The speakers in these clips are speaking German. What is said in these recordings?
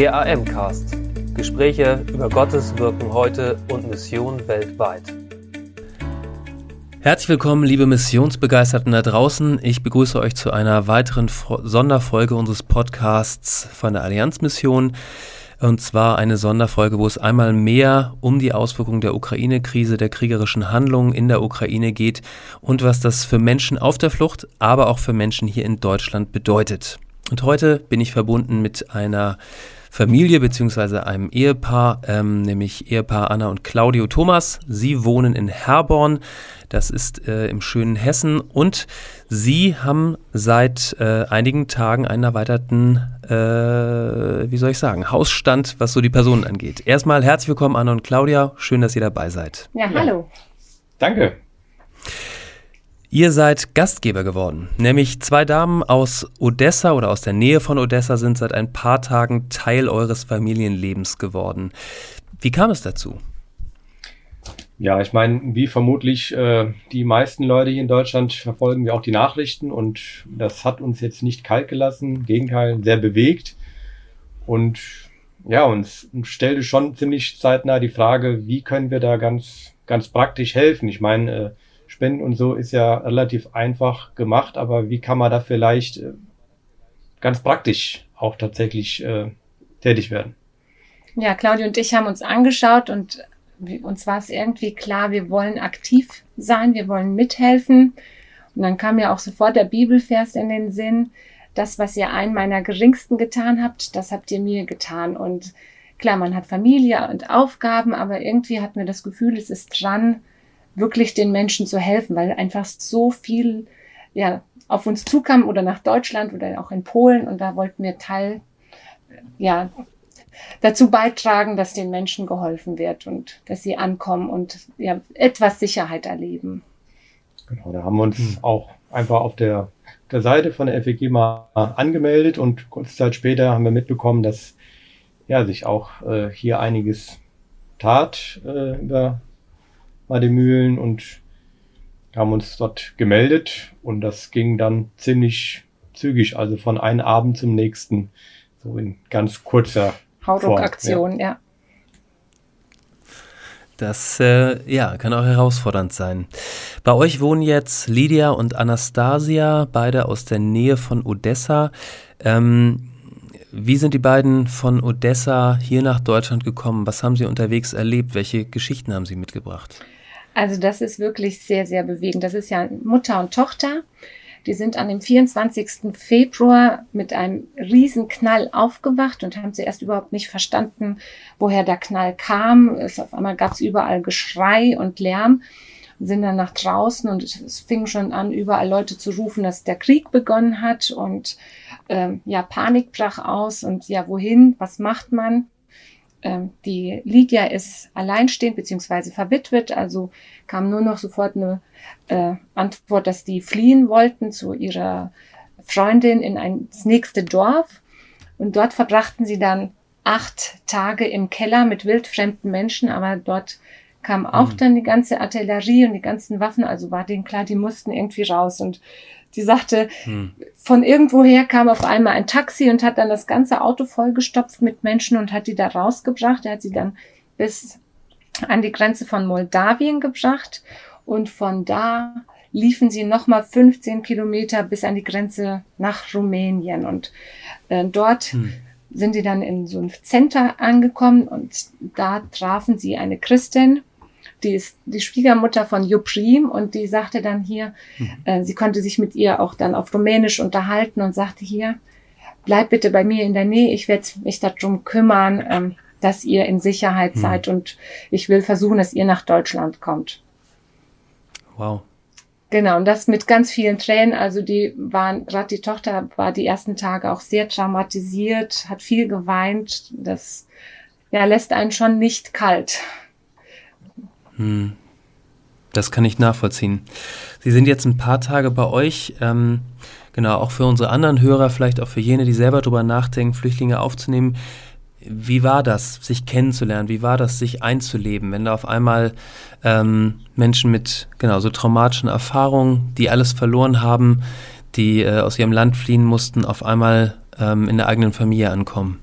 Der AM-Cast. Gespräche über Gottes Wirken heute und Mission weltweit. Herzlich willkommen, liebe Missionsbegeisterten da draußen. Ich begrüße euch zu einer weiteren Sonderfolge unseres Podcasts von der Allianzmission. Und zwar eine Sonderfolge, wo es einmal mehr um die Auswirkungen der Ukraine-Krise, der kriegerischen Handlungen in der Ukraine geht und was das für Menschen auf der Flucht, aber auch für Menschen hier in Deutschland bedeutet. Und heute bin ich verbunden mit einer Familie beziehungsweise einem Ehepaar, ähm, nämlich Ehepaar Anna und Claudio Thomas. Sie wohnen in Herborn, das ist äh, im schönen Hessen und sie haben seit äh, einigen Tagen einen erweiterten, äh, wie soll ich sagen, Hausstand, was so die Personen angeht. Erstmal herzlich willkommen Anna und Claudia, schön, dass ihr dabei seid. Ja, hallo. Danke. Ihr seid Gastgeber geworden, nämlich zwei Damen aus Odessa oder aus der Nähe von Odessa sind seit ein paar Tagen Teil eures Familienlebens geworden. Wie kam es dazu? Ja, ich meine, wie vermutlich äh, die meisten Leute hier in Deutschland verfolgen wir auch die Nachrichten und das hat uns jetzt nicht kalt gelassen, im Gegenteil, sehr bewegt. Und ja, uns stellte schon ziemlich zeitnah die Frage, wie können wir da ganz, ganz praktisch helfen? Ich meine, äh, Spenden und so ist ja relativ einfach gemacht, aber wie kann man da vielleicht äh, ganz praktisch auch tatsächlich äh, tätig werden? Ja, Claudia und ich haben uns angeschaut und uns war es irgendwie klar, wir wollen aktiv sein, wir wollen mithelfen. Und dann kam ja auch sofort der Bibelvers in den Sinn, das, was ihr einen meiner geringsten getan habt, das habt ihr mir getan. Und klar, man hat Familie und Aufgaben, aber irgendwie hat mir das Gefühl, es ist dran, wirklich den Menschen zu helfen, weil einfach so viel ja, auf uns zukam oder nach Deutschland oder auch in Polen und da wollten wir Teil ja, dazu beitragen, dass den Menschen geholfen wird und dass sie ankommen und ja, etwas Sicherheit erleben. Genau, da haben wir uns hm. auch einfach auf der, der Seite von der FEG mal angemeldet und kurze Zeit später haben wir mitbekommen, dass ja, sich auch äh, hier einiges tat äh, über Mademühlen und haben uns dort gemeldet und das ging dann ziemlich zügig, also von einem Abend zum nächsten, so in ganz kurzer Hauruck-Aktion, ja. ja. Das äh, ja, kann auch herausfordernd sein. Bei euch wohnen jetzt Lydia und Anastasia, beide aus der Nähe von Odessa. Ähm, wie sind die beiden von Odessa hier nach Deutschland gekommen? Was haben sie unterwegs erlebt? Welche Geschichten haben sie mitgebracht? Also das ist wirklich sehr, sehr bewegend. Das ist ja Mutter und Tochter. Die sind an dem 24. Februar mit einem riesen Knall aufgewacht und haben zuerst überhaupt nicht verstanden, woher der Knall kam. Es, auf einmal gab es überall Geschrei und Lärm sind dann nach draußen und es fing schon an, überall Leute zu rufen, dass der Krieg begonnen hat und ähm, ja, Panik brach aus und ja, wohin, was macht man? Ähm, die Lydia ist alleinstehend beziehungsweise verwitwet, also kam nur noch sofort eine äh, Antwort, dass die fliehen wollten zu ihrer Freundin in ein, das nächste Dorf. Und dort verbrachten sie dann acht Tage im Keller mit wildfremden Menschen, aber dort kam auch mhm. dann die ganze Artillerie und die ganzen Waffen, also war denen klar, die mussten irgendwie raus. Und die sagte, hm. von irgendwoher kam auf einmal ein Taxi und hat dann das ganze Auto vollgestopft mit Menschen und hat die da rausgebracht. Er hat sie dann bis an die Grenze von Moldawien gebracht und von da liefen sie nochmal 15 Kilometer bis an die Grenze nach Rumänien und äh, dort hm. sind sie dann in so ein Center angekommen und da trafen sie eine Christin, die ist die Schwiegermutter von Juprim und die sagte dann hier, mhm. äh, sie konnte sich mit ihr auch dann auf Rumänisch unterhalten und sagte hier, bleib bitte bei mir in der Nähe, ich werde mich darum kümmern, ähm, dass ihr in Sicherheit mhm. seid und ich will versuchen, dass ihr nach Deutschland kommt. Wow. Genau, und das mit ganz vielen Tränen. Also die waren, gerade die Tochter war die ersten Tage auch sehr traumatisiert, hat viel geweint. Das ja, lässt einen schon nicht kalt. Hm. Das kann ich nachvollziehen. Sie sind jetzt ein paar Tage bei euch. Ähm, genau, auch für unsere anderen Hörer, vielleicht auch für jene, die selber darüber nachdenken, Flüchtlinge aufzunehmen. Wie war das, sich kennenzulernen? Wie war das, sich einzuleben, wenn da auf einmal ähm, Menschen mit genau so traumatischen Erfahrungen, die alles verloren haben, die äh, aus ihrem Land fliehen mussten, auf einmal ähm, in der eigenen Familie ankommen?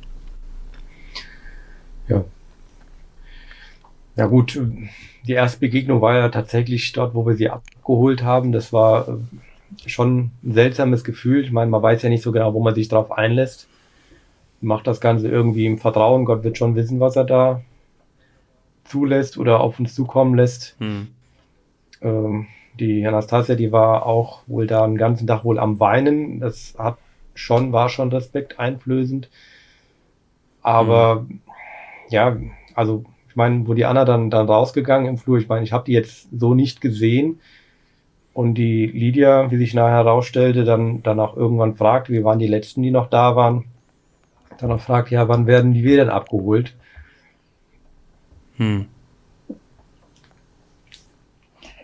Ja gut, die erste Begegnung war ja tatsächlich dort, wo wir sie abgeholt haben. Das war äh, schon ein seltsames Gefühl. Ich meine, man weiß ja nicht so genau, wo man sich drauf einlässt. Macht das Ganze irgendwie im Vertrauen. Gott wird schon wissen, was er da zulässt oder auf uns zukommen lässt. Hm. Ähm, die Anastasia, die war auch wohl da den ganzen Tag wohl am Weinen. Das hat schon, war schon Respekt einflößend. Aber hm. ja, also meine, wo die Anna dann, dann rausgegangen im Flur, ich meine, ich habe die jetzt so nicht gesehen. Und die Lydia, wie sich nachher herausstellte, dann, dann auch irgendwann fragt, wir waren die Letzten, die noch da waren, dann auch fragt, ja, wann werden die wir denn abgeholt? Hm.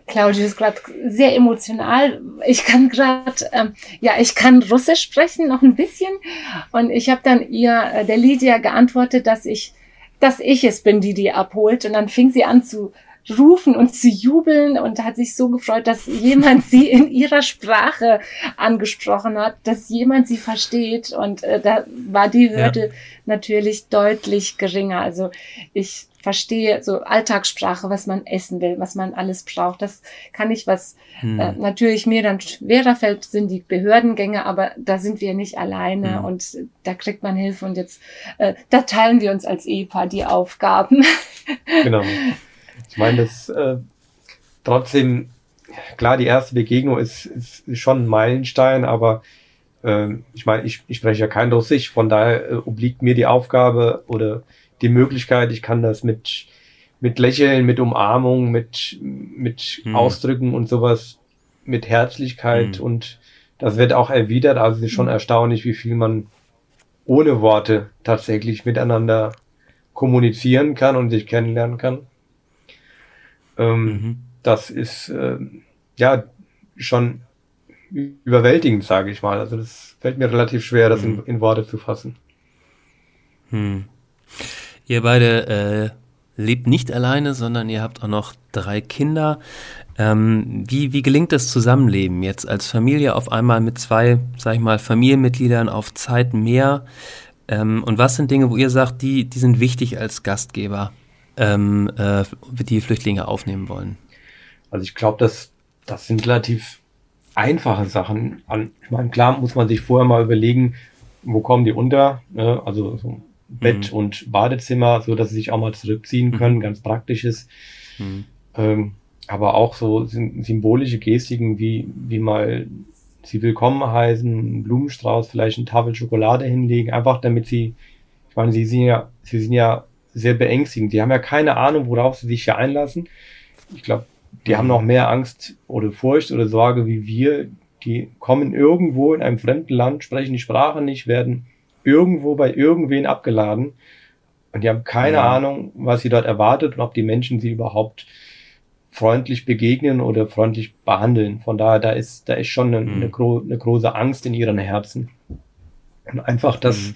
Claudia ist gerade sehr emotional. Ich kann gerade, ähm, ja, ich kann Russisch sprechen, noch ein bisschen. Und ich habe dann ihr, äh, der Lydia, geantwortet, dass ich, dass ich es bin, die die abholt. Und dann fing sie an zu rufen und zu jubeln und hat sich so gefreut, dass jemand sie in ihrer Sprache angesprochen hat, dass jemand sie versteht und äh, da war die Hürde ja. natürlich deutlich geringer. Also ich verstehe so Alltagssprache, was man essen will, was man alles braucht. Das kann ich, was hm. äh, natürlich mir dann schwerer fällt, sind die Behördengänge, aber da sind wir nicht alleine hm. und da kriegt man Hilfe und jetzt, äh, da teilen wir uns als Ehepaar die Aufgaben. Genau. Ich meine, das äh, trotzdem, klar, die erste Begegnung ist, ist, schon ein Meilenstein, aber äh, ich meine, ich, ich spreche ja kein Russisch, von daher äh, obliegt mir die Aufgabe oder die Möglichkeit, ich kann das mit, mit Lächeln, mit Umarmung, mit, mit hm. Ausdrücken und sowas, mit Herzlichkeit hm. und das wird auch erwidert. Also es ist schon hm. erstaunlich, wie viel man ohne Worte tatsächlich miteinander kommunizieren kann und sich kennenlernen kann. Ähm, mhm. Das ist äh, ja schon überwältigend, sage ich mal. Also das fällt mir relativ schwer, das mhm. in, in, Worte zu fassen. Hm. Ihr beide äh, lebt nicht alleine, sondern ihr habt auch noch drei Kinder. Ähm, wie, wie gelingt das Zusammenleben jetzt als Familie auf einmal mit zwei, sag ich mal, Familienmitgliedern auf Zeit mehr? Ähm, und was sind Dinge, wo ihr sagt, die, die sind wichtig als Gastgeber? ähm, äh, die Flüchtlinge aufnehmen wollen? Also ich glaube, das, das sind relativ einfache Sachen. Ich meine, klar muss man sich vorher mal überlegen, wo kommen die unter, ne? also so Bett mhm. und Badezimmer, so dass sie sich auch mal zurückziehen mhm. können, mhm. ganz praktisches. Mhm. Ähm, aber auch so symbolische Gestiken wie, wie mal sie willkommen heißen, einen Blumenstrauß, vielleicht eine Tafel Schokolade hinlegen, einfach damit sie, ich meine, sie sind ja, sie sind ja sehr beängstigend. Die haben ja keine Ahnung, worauf sie sich hier einlassen. Ich glaube, die mhm. haben noch mehr Angst oder Furcht oder Sorge wie wir. Die kommen irgendwo in einem fremden Land, sprechen die Sprache nicht, werden irgendwo bei irgendwen abgeladen und die haben keine ja. Ahnung, was sie dort erwartet und ob die Menschen sie überhaupt freundlich begegnen oder freundlich behandeln. Von daher, da ist, da ist schon eine, mhm. eine, gro eine große Angst in ihren Herzen. Und einfach das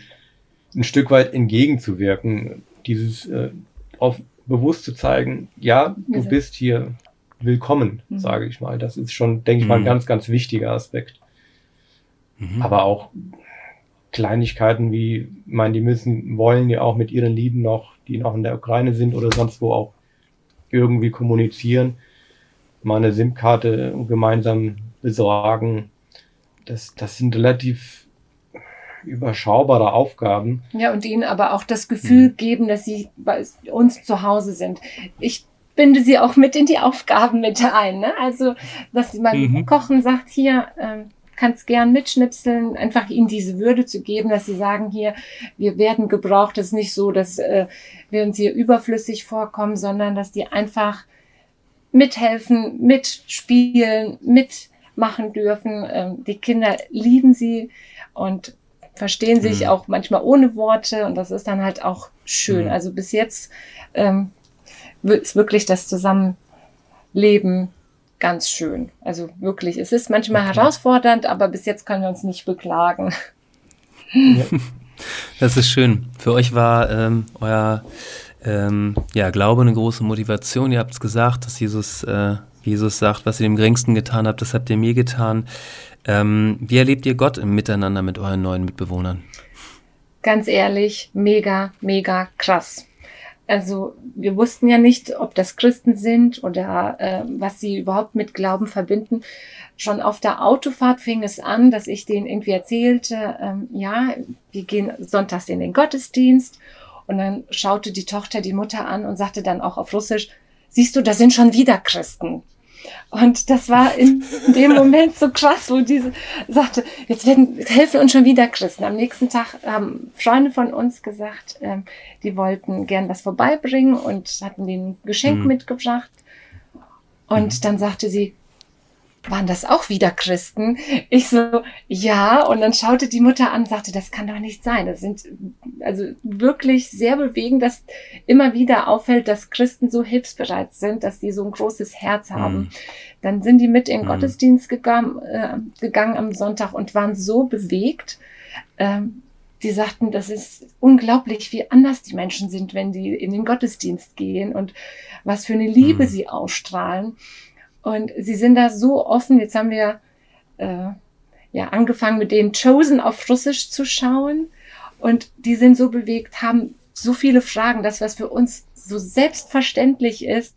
mhm. ein Stück weit entgegenzuwirken dieses äh, auf bewusst zu zeigen, ja, du also. bist hier willkommen, mhm. sage ich mal. Das ist schon, denke ich mal, ein mhm. ganz, ganz wichtiger Aspekt. Mhm. Aber auch Kleinigkeiten wie, ich meine, die müssen, wollen ja auch mit ihren Lieben noch, die noch in der Ukraine sind oder sonst wo auch irgendwie kommunizieren, mal eine SIM-Karte gemeinsam besorgen. Das, das sind relativ überschaubare Aufgaben. Ja, und ihnen aber auch das Gefühl mhm. geben, dass sie bei uns zu Hause sind. Ich binde sie auch mit in die Aufgaben mit ein. Ne? Also, dass sie beim mhm. Kochen sagt, hier, ähm, kannst gern mitschnipseln, einfach ihnen diese Würde zu geben, dass sie sagen, hier, wir werden gebraucht. Es ist nicht so, dass äh, wir uns hier überflüssig vorkommen, sondern dass die einfach mithelfen, mitspielen, mitmachen dürfen. Ähm, die Kinder lieben sie und verstehen sich mhm. auch manchmal ohne Worte und das ist dann halt auch schön. Mhm. Also bis jetzt ähm, ist wirklich das Zusammenleben ganz schön. Also wirklich, es ist manchmal okay. herausfordernd, aber bis jetzt können wir uns nicht beklagen. Ja. Das ist schön. Für euch war ähm, euer ähm, ja, Glaube eine große Motivation. Ihr habt es gesagt, dass Jesus, äh, Jesus sagt, was ihr dem Geringsten getan habt, das habt ihr mir getan. Ähm, wie erlebt ihr Gott im Miteinander mit euren neuen Mitbewohnern? Ganz ehrlich, mega, mega krass. Also wir wussten ja nicht, ob das Christen sind oder äh, was sie überhaupt mit Glauben verbinden. Schon auf der Autofahrt fing es an, dass ich denen irgendwie erzählte, ähm, ja, wir gehen sonntags in den Gottesdienst. Und dann schaute die Tochter die Mutter an und sagte dann auch auf Russisch, siehst du, da sind schon wieder Christen. Und das war in dem Moment so krass, wo diese sagte, jetzt werden, helfen uns schon wieder Christen. Am nächsten Tag haben Freunde von uns gesagt, ähm, die wollten gern was vorbeibringen und hatten den ein Geschenk mhm. mitgebracht. Und mhm. dann sagte sie, waren das auch wieder Christen? Ich so, ja. Und dann schaute die Mutter an und sagte, das kann doch nicht sein. Das sind also wirklich sehr bewegend, dass immer wieder auffällt, dass Christen so hilfsbereit sind, dass die so ein großes Herz haben. Mhm. Dann sind die mit in den mhm. Gottesdienst gegangen, äh, gegangen am Sonntag und waren so bewegt. Ähm, die sagten, das ist unglaublich, wie anders die Menschen sind, wenn die in den Gottesdienst gehen und was für eine Liebe mhm. sie ausstrahlen. Und sie sind da so offen. Jetzt haben wir äh, ja angefangen mit den Chosen auf Russisch zu schauen. Und die sind so bewegt, haben so viele Fragen. Das, was für uns so selbstverständlich ist,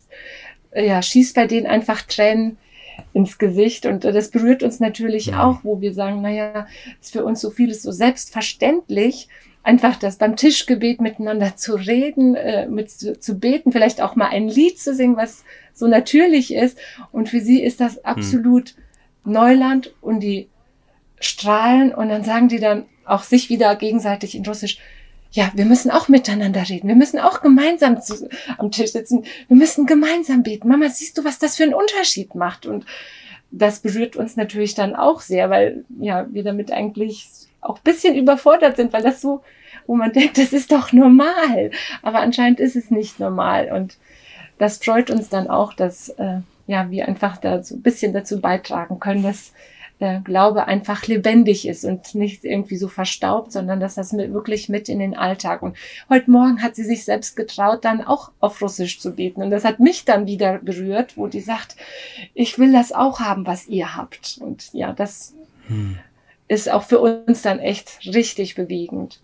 äh, ja, schießt bei denen einfach Tränen ins Gesicht. Und äh, das berührt uns natürlich ja. auch, wo wir sagen, naja, ist für uns so vieles so selbstverständlich einfach das beim Tischgebet miteinander zu reden, äh, mit zu, zu, beten, vielleicht auch mal ein Lied zu singen, was so natürlich ist. Und für sie ist das hm. absolut hm. Neuland und die strahlen und dann sagen die dann auch sich wieder gegenseitig in Russisch, ja, wir müssen auch miteinander reden. Wir müssen auch gemeinsam zu, am Tisch sitzen. Wir müssen gemeinsam beten. Mama, siehst du, was das für einen Unterschied macht? Und das berührt uns natürlich dann auch sehr, weil ja, wir damit eigentlich auch bisschen überfordert sind, weil das so, wo man denkt, das ist doch normal. Aber anscheinend ist es nicht normal. Und das freut uns dann auch, dass äh, ja, wir einfach da so ein bisschen dazu beitragen können, dass der Glaube einfach lebendig ist und nicht irgendwie so verstaubt, sondern dass das mit, wirklich mit in den Alltag. Und heute Morgen hat sie sich selbst getraut, dann auch auf Russisch zu beten. Und das hat mich dann wieder berührt, wo die sagt, ich will das auch haben, was ihr habt. Und ja, das hm ist auch für uns dann echt richtig bewegend.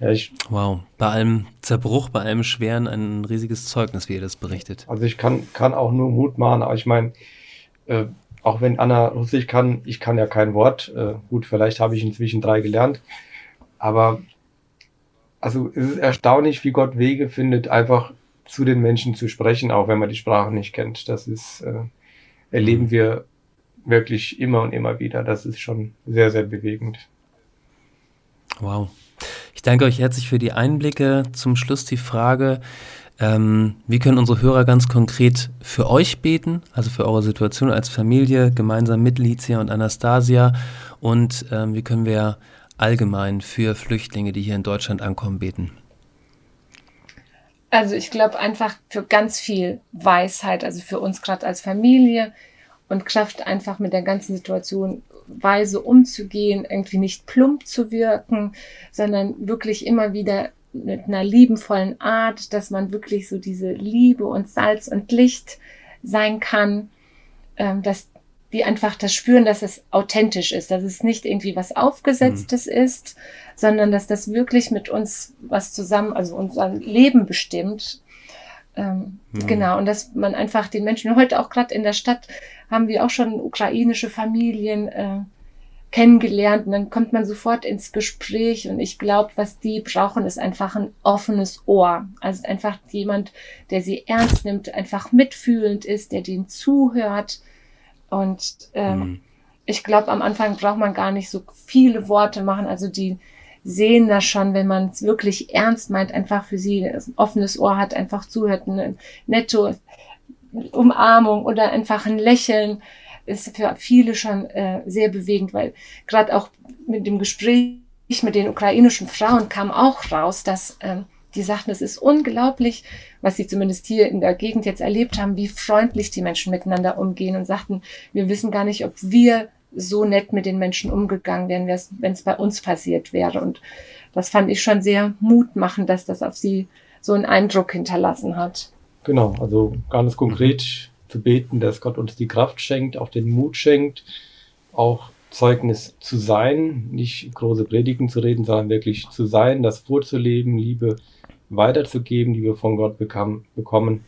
Ja, ich, wow, bei allem Zerbruch, bei allem Schweren ein riesiges Zeugnis, wie ihr das berichtet. Also ich kann, kann auch nur Mut machen, aber ich meine, äh, auch wenn Anna Russisch kann, ich kann ja kein Wort. Äh, gut, vielleicht habe ich inzwischen drei gelernt, aber also es ist erstaunlich, wie Gott Wege findet, einfach zu den Menschen zu sprechen, auch wenn man die Sprache nicht kennt. Das ist, äh, erleben mhm. wir wirklich immer und immer wieder. Das ist schon sehr, sehr bewegend. Wow. Ich danke euch herzlich für die Einblicke. Zum Schluss die Frage, ähm, wie können unsere Hörer ganz konkret für euch beten, also für eure Situation als Familie, gemeinsam mit Licia und Anastasia? Und ähm, wie können wir allgemein für Flüchtlinge, die hier in Deutschland ankommen, beten? Also ich glaube einfach für ganz viel Weisheit, also für uns gerade als Familie, und Kraft, einfach mit der ganzen Situation weise umzugehen, irgendwie nicht plump zu wirken, sondern wirklich immer wieder mit einer liebenvollen Art, dass man wirklich so diese Liebe und Salz und Licht sein kann, ähm, dass die einfach das spüren, dass es authentisch ist, dass es nicht irgendwie was Aufgesetztes mhm. ist, sondern dass das wirklich mit uns was zusammen, also unser Leben bestimmt ähm, mhm. Genau, und dass man einfach den Menschen, heute auch gerade in der Stadt haben wir auch schon ukrainische Familien äh, kennengelernt und dann kommt man sofort ins Gespräch und ich glaube, was die brauchen, ist einfach ein offenes Ohr. Also einfach jemand, der sie ernst nimmt, einfach mitfühlend ist, der denen zuhört und ähm, mhm. ich glaube, am Anfang braucht man gar nicht so viele Worte machen, also die sehen das schon, wenn man es wirklich ernst meint, einfach für sie ein offenes Ohr hat, einfach zuhört, eine nette Umarmung oder einfach ein Lächeln ist für viele schon äh, sehr bewegend, weil gerade auch mit dem Gespräch mit den ukrainischen Frauen kam auch raus, dass ähm, die sagten, es ist unglaublich, was sie zumindest hier in der Gegend jetzt erlebt haben, wie freundlich die Menschen miteinander umgehen und sagten, wir wissen gar nicht, ob wir so nett mit den Menschen umgegangen wären, wenn es bei uns passiert wäre. Und das fand ich schon sehr mutmachend, dass das auf sie so einen Eindruck hinterlassen hat. Genau, also ganz konkret zu beten, dass Gott uns die Kraft schenkt, auch den Mut schenkt, auch Zeugnis zu sein, nicht große Predigen zu reden, sondern wirklich zu sein, das vorzuleben, Liebe weiterzugeben, die wir von Gott bekam, bekommen.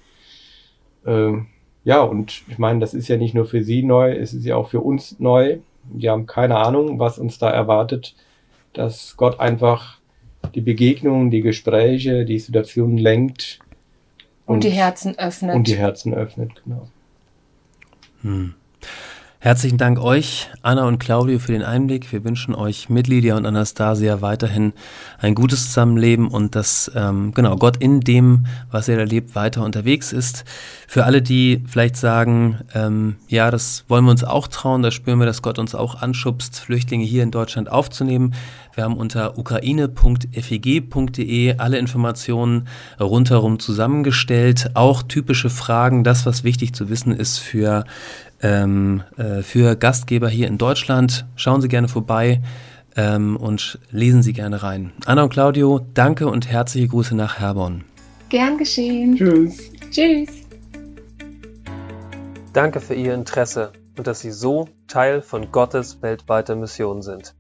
Ähm, ja, und ich meine, das ist ja nicht nur für Sie neu, es ist ja auch für uns neu. Wir haben keine Ahnung, was uns da erwartet, dass Gott einfach die Begegnungen, die Gespräche, die Situationen lenkt. Und, und die Herzen öffnet. Und die Herzen öffnet, genau. Hm. Herzlichen Dank euch, Anna und Claudio, für den Einblick. Wir wünschen euch mit Lydia und Anastasia weiterhin ein gutes Zusammenleben und dass ähm, genau Gott in dem, was er erlebt, weiter unterwegs ist. Für alle, die vielleicht sagen, ähm, ja, das wollen wir uns auch trauen, da spüren wir, dass Gott uns auch anschubst, Flüchtlinge hier in Deutschland aufzunehmen. Wir haben unter ukraine.feg.de alle Informationen rundherum zusammengestellt, auch typische Fragen, das, was wichtig zu wissen ist für ähm, äh, für Gastgeber hier in Deutschland. Schauen Sie gerne vorbei ähm, und lesen Sie gerne rein. Anna und Claudio, danke und herzliche Grüße nach Herborn. Gern geschehen. Tschüss. Tschüss. Danke für Ihr Interesse und dass Sie so Teil von Gottes weltweiter Mission sind.